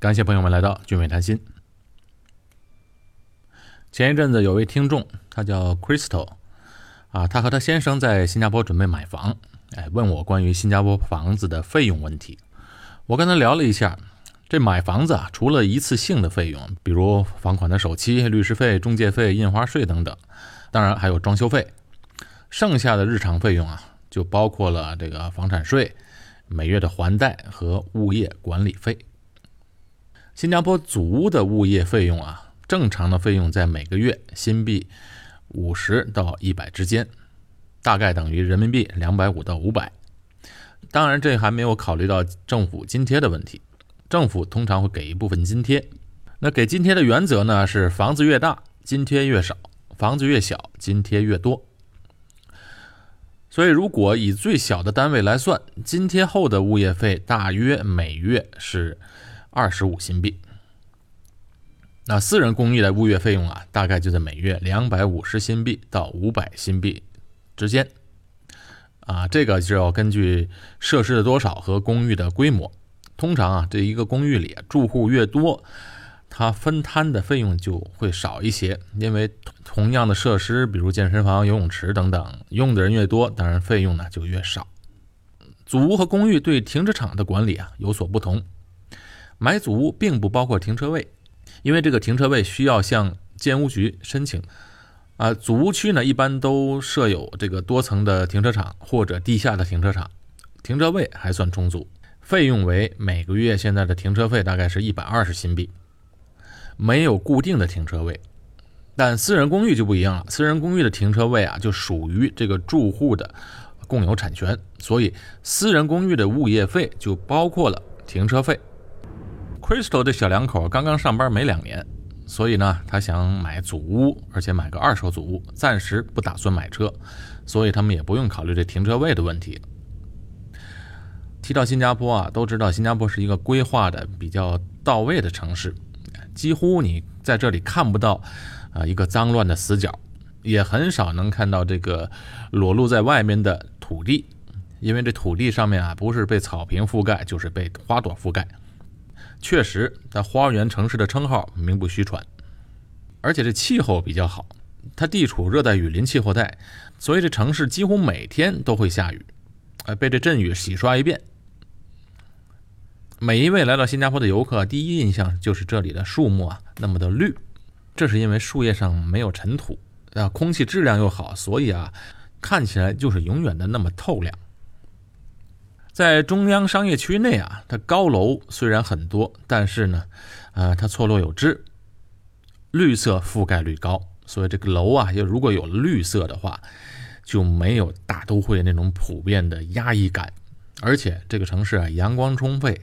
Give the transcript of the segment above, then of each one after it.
感谢朋友们来到俊伟谈心。前一阵子有位听众，他叫 Crystal，啊，他和他先生在新加坡准备买房，哎，问我关于新加坡房子的费用问题。我跟他聊了一下，这买房子啊，除了一次性的费用，比如房款的首期、律师费、中介费、印花税等等，当然还有装修费，剩下的日常费用啊，就包括了这个房产税、每月的还贷和物业管理费。新加坡祖屋的物业费用啊，正常的费用在每个月新币五十到一百之间，大概等于人民币两百五到五百。当然，这还没有考虑到政府津贴的问题。政府通常会给一部分津贴。那给津贴的原则呢，是房子越大，津贴越少；房子越小，津贴越多。所以，如果以最小的单位来算，津贴后的物业费大约每月是。二十五新币，那私人公寓的物业费用啊，大概就在每月两百五十新币到五百新币之间，啊，这个就要根据设施的多少和公寓的规模。通常啊，这一个公寓里住户越多，它分摊的费用就会少一些，因为同样的设施，比如健身房、游泳池等等，用的人越多，当然费用呢就越少。祖屋和公寓对停车场的管理啊有所不同。买祖屋并不包括停车位，因为这个停车位需要向建屋局申请。啊，祖屋区呢一般都设有这个多层的停车场或者地下的停车场，停车位还算充足，费用为每个月现在的停车费大概是一百二十新币，没有固定的停车位。但私人公寓就不一样了，私人公寓的停车位啊就属于这个住户的共有产权，所以私人公寓的物业费就包括了停车费。Crystal 这小两口刚刚上班没两年，所以呢，他想买祖屋，而且买个二手祖屋，暂时不打算买车，所以他们也不用考虑这停车位的问题。提到新加坡啊，都知道新加坡是一个规划的比较到位的城市，几乎你在这里看不到啊一个脏乱的死角，也很少能看到这个裸露在外面的土地，因为这土地上面啊不是被草坪覆盖，就是被花朵覆盖。确实，它花园城市的称号名不虚传，而且这气候比较好，它地处热带雨林气候带，所以这城市几乎每天都会下雨，呃，被这阵雨洗刷一遍。每一位来到新加坡的游客，第一印象就是这里的树木啊那么的绿，这是因为树叶上没有尘土，啊，空气质量又好，所以啊，看起来就是永远的那么透亮。在中央商业区内啊，它高楼虽然很多，但是呢，呃，它错落有致，绿色覆盖率高，所以这个楼啊，要如果有绿色的话，就没有大都会那种普遍的压抑感。而且这个城市啊，阳光充沛，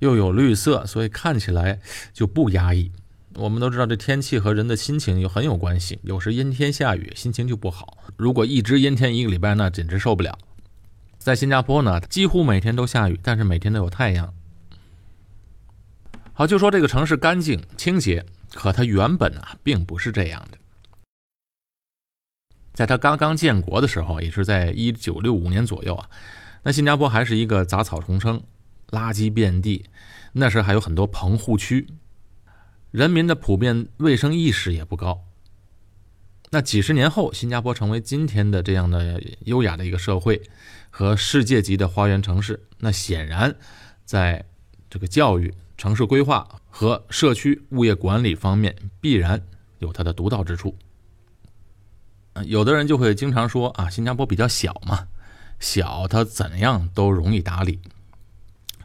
又有绿色，所以看起来就不压抑。我们都知道，这天气和人的心情有很有关系，有时阴天下雨，心情就不好。如果一直阴天一个礼拜，那简直受不了。在新加坡呢，几乎每天都下雨，但是每天都有太阳。好，就说这个城市干净清洁，可它原本啊并不是这样的。在它刚刚建国的时候，也是在一九六五年左右啊，那新加坡还是一个杂草丛生、垃圾遍地，那时还有很多棚户区，人民的普遍卫生意识也不高。那几十年后，新加坡成为今天的这样的优雅的一个社会和世界级的花园城市。那显然，在这个教育、城市规划和社区物业管理方面，必然有它的独到之处。有的人就会经常说啊，新加坡比较小嘛，小它怎样都容易打理。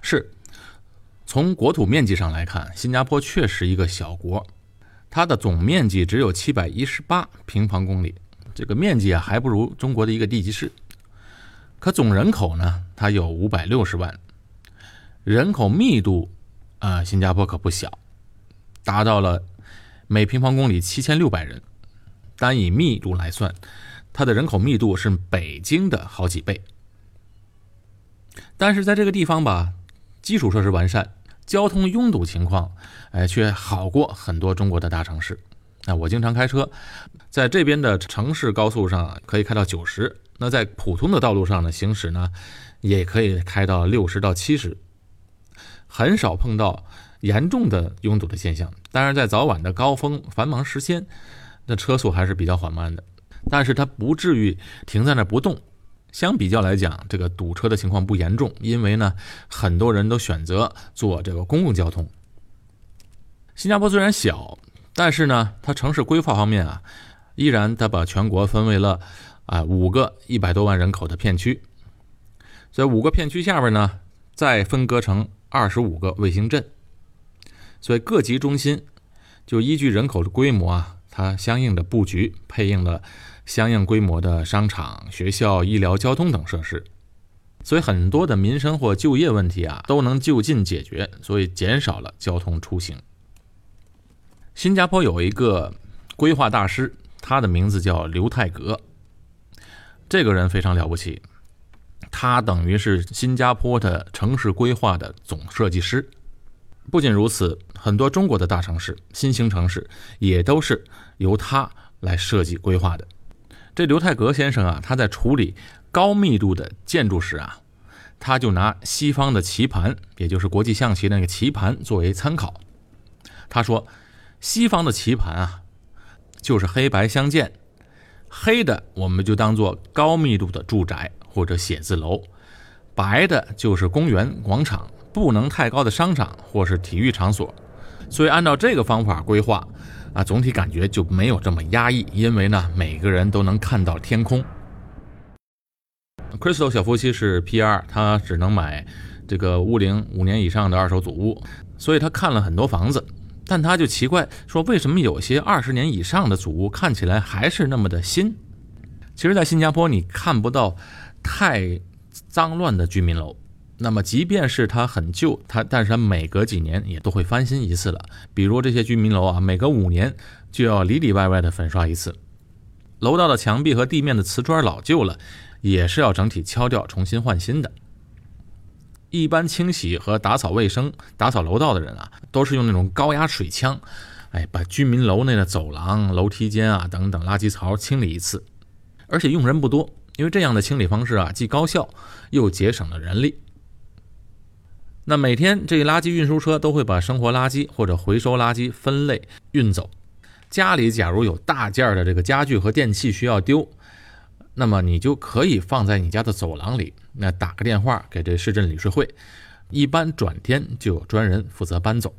是，从国土面积上来看，新加坡确实一个小国。它的总面积只有七百一十八平方公里，这个面积啊还不如中国的一个地级市。可总人口呢，它有五百六十万，人口密度啊，新加坡可不小，达到了每平方公里七千六百人。单以密度来算，它的人口密度是北京的好几倍。但是在这个地方吧，基础设施完善。交通拥堵情况，哎，却好过很多中国的大城市。那我经常开车，在这边的城市高速上可以开到九十，那在普通的道路上呢行驶呢，也可以开到六十到七十，很少碰到严重的拥堵的现象。当然，在早晚的高峰繁忙时间，那车速还是比较缓慢的，但是它不至于停在那不动。相比较来讲，这个堵车的情况不严重，因为呢，很多人都选择坐这个公共交通。新加坡虽然小，但是呢，它城市规划方面啊，依然它把全国分为了啊五个一百多万人口的片区，在五个片区下边呢，再分割成二十五个卫星镇，所以各级中心就依据人口的规模啊，它相应的布局配应了。相应规模的商场、学校、医疗、交通等设施，所以很多的民生或就业问题啊都能就近解决，所以减少了交通出行。新加坡有一个规划大师，他的名字叫刘泰格，这个人非常了不起，他等于是新加坡的城市规划的总设计师。不仅如此，很多中国的大城市、新兴城市也都是由他来设计规划的。这刘泰格先生啊，他在处理高密度的建筑时啊，他就拿西方的棋盘，也就是国际象棋那个棋盘作为参考。他说，西方的棋盘啊，就是黑白相间，黑的我们就当做高密度的住宅或者写字楼，白的就是公园广场，不能太高的商场或是体育场所。所以按照这个方法规划。啊，总体感觉就没有这么压抑，因为呢，每个人都能看到天空。Crystal 小夫妻是 P.R.，他只能买这个屋龄五年以上的二手祖屋，所以他看了很多房子，但他就奇怪说，为什么有些二十年以上的祖屋看起来还是那么的新？其实，在新加坡你看不到太脏乱的居民楼。那么，即便是它很旧，它但是它每隔几年也都会翻新一次了。比如这些居民楼啊，每隔五年就要里里外外的粉刷一次。楼道的墙壁和地面的瓷砖老旧了，也是要整体敲掉，重新换新的。一般清洗和打扫卫生、打扫楼道的人啊，都是用那种高压水枪，哎，把居民楼内的走廊、楼梯间啊等等垃圾槽清理一次，而且用人不多，因为这样的清理方式啊，既高效又节省了人力。那每天这垃圾运输车都会把生活垃圾或者回收垃圾分类运走。家里假如有大件的这个家具和电器需要丢，那么你就可以放在你家的走廊里，那打个电话给这市镇理事会，一般转天就有专人负责搬走。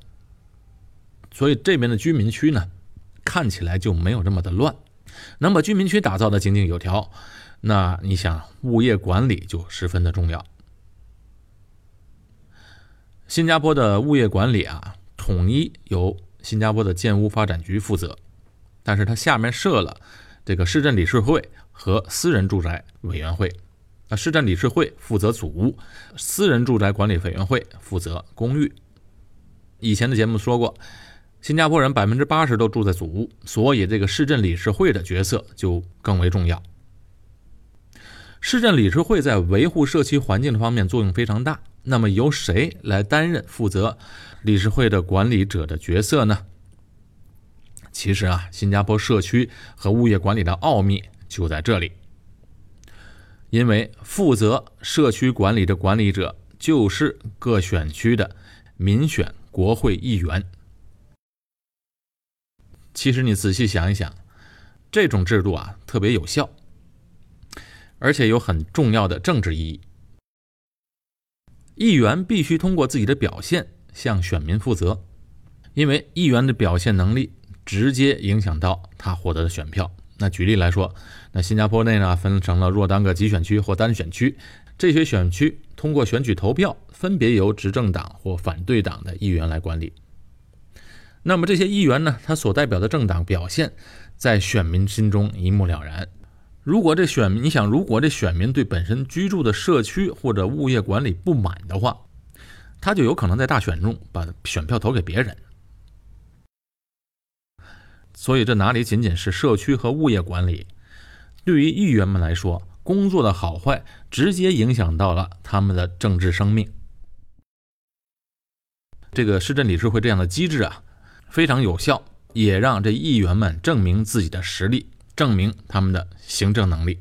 所以这边的居民区呢，看起来就没有这么的乱，能把居民区打造的井井有条，那你想物业管理就十分的重要。新加坡的物业管理啊，统一由新加坡的建屋发展局负责，但是它下面设了这个市镇理事会和私人住宅委员会。那市镇理事会负责祖屋，私人住宅管理委员会负责公寓。以前的节目说过，新加坡人百分之八十都住在祖屋，所以这个市镇理事会的角色就更为重要。市镇理事会在维护社区环境的方面作用非常大。那么由谁来担任负责理事会的管理者的角色呢？其实啊，新加坡社区和物业管理的奥秘就在这里。因为负责社区管理的管理者就是各选区的民选国会议员。其实你仔细想一想，这种制度啊特别有效，而且有很重要的政治意义。议员必须通过自己的表现向选民负责，因为议员的表现能力直接影响到他获得的选票。那举例来说，那新加坡内呢分成了若干个集选区或单选区，这些选区通过选举投票，分别由执政党或反对党的议员来管理。那么这些议员呢，他所代表的政党表现在选民心中一目了然。如果这选民，你想，如果这选民对本身居住的社区或者物业管理不满的话，他就有可能在大选中把选票投给别人。所以这哪里仅仅是社区和物业管理，对于议员们来说，工作的好坏直接影响到了他们的政治生命。这个市镇理事会这样的机制啊，非常有效，也让这议员们证明自己的实力。证明他们的行政能力。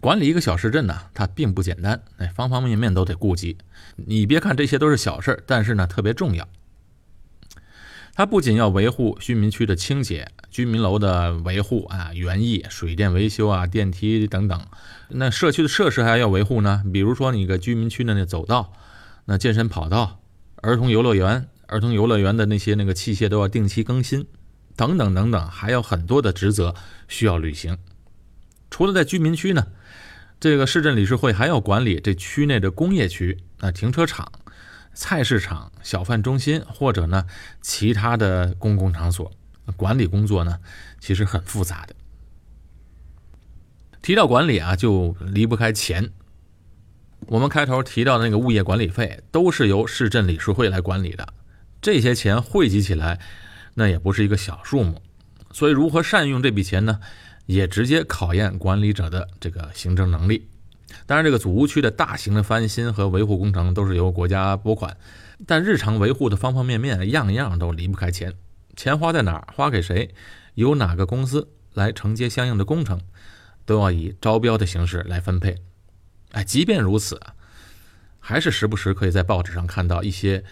管理一个小市镇呢，它并不简单，哎，方方面面都得顾及。你别看这些都是小事儿，但是呢特别重要。它不仅要维护居民区的清洁、居民楼的维护啊、园艺、水电维修啊、电梯等等，那社区的设施还要维护呢。比如说你个居民区的那走道、那健身跑道、儿童游乐园、儿童游乐园的那些那个器械都要定期更新，等等等等，还有很多的职责需要履行。除了在居民区呢，这个市镇理事会还要管理这区内的工业区、啊停车场。菜市场、小贩中心，或者呢其他的公共场所，管理工作呢其实很复杂的。提到管理啊，就离不开钱。我们开头提到的那个物业管理费，都是由市镇理事会来管理的。这些钱汇集起来，那也不是一个小数目。所以，如何善用这笔钱呢，也直接考验管理者的这个行政能力。当然，这个祖屋区的大型的翻新和维护工程都是由国家拨款，但日常维护的方方面面，样样都离不开钱。钱花在哪儿，花给谁，由哪个公司来承接相应的工程，都要以招标的形式来分配。哎，即便如此，还是时不时可以在报纸上看到一些，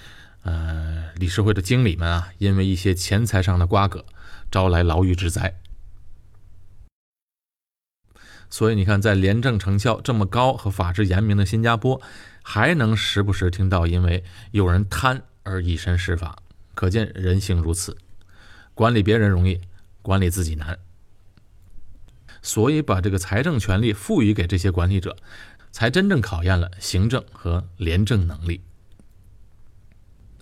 呃，理事会的经理们啊，因为一些钱财上的瓜葛，招来牢狱之灾。所以你看，在廉政成效这么高和法制严明的新加坡，还能时不时听到因为有人贪而以身试法，可见人性如此。管理别人容易，管理自己难。所以把这个财政权力赋予给这些管理者，才真正考验了行政和廉政能力。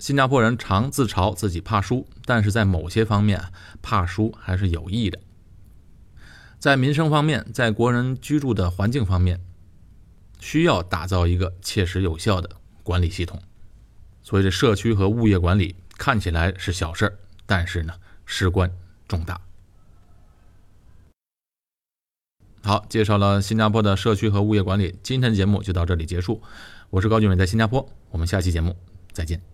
新加坡人常自嘲自己怕输，但是在某些方面，怕输还是有益的。在民生方面，在国人居住的环境方面，需要打造一个切实有效的管理系统。所以，这社区和物业管理看起来是小事儿，但是呢，事关重大。好，介绍了新加坡的社区和物业管理，今天的节目就到这里结束。我是高俊伟，在新加坡，我们下期节目再见。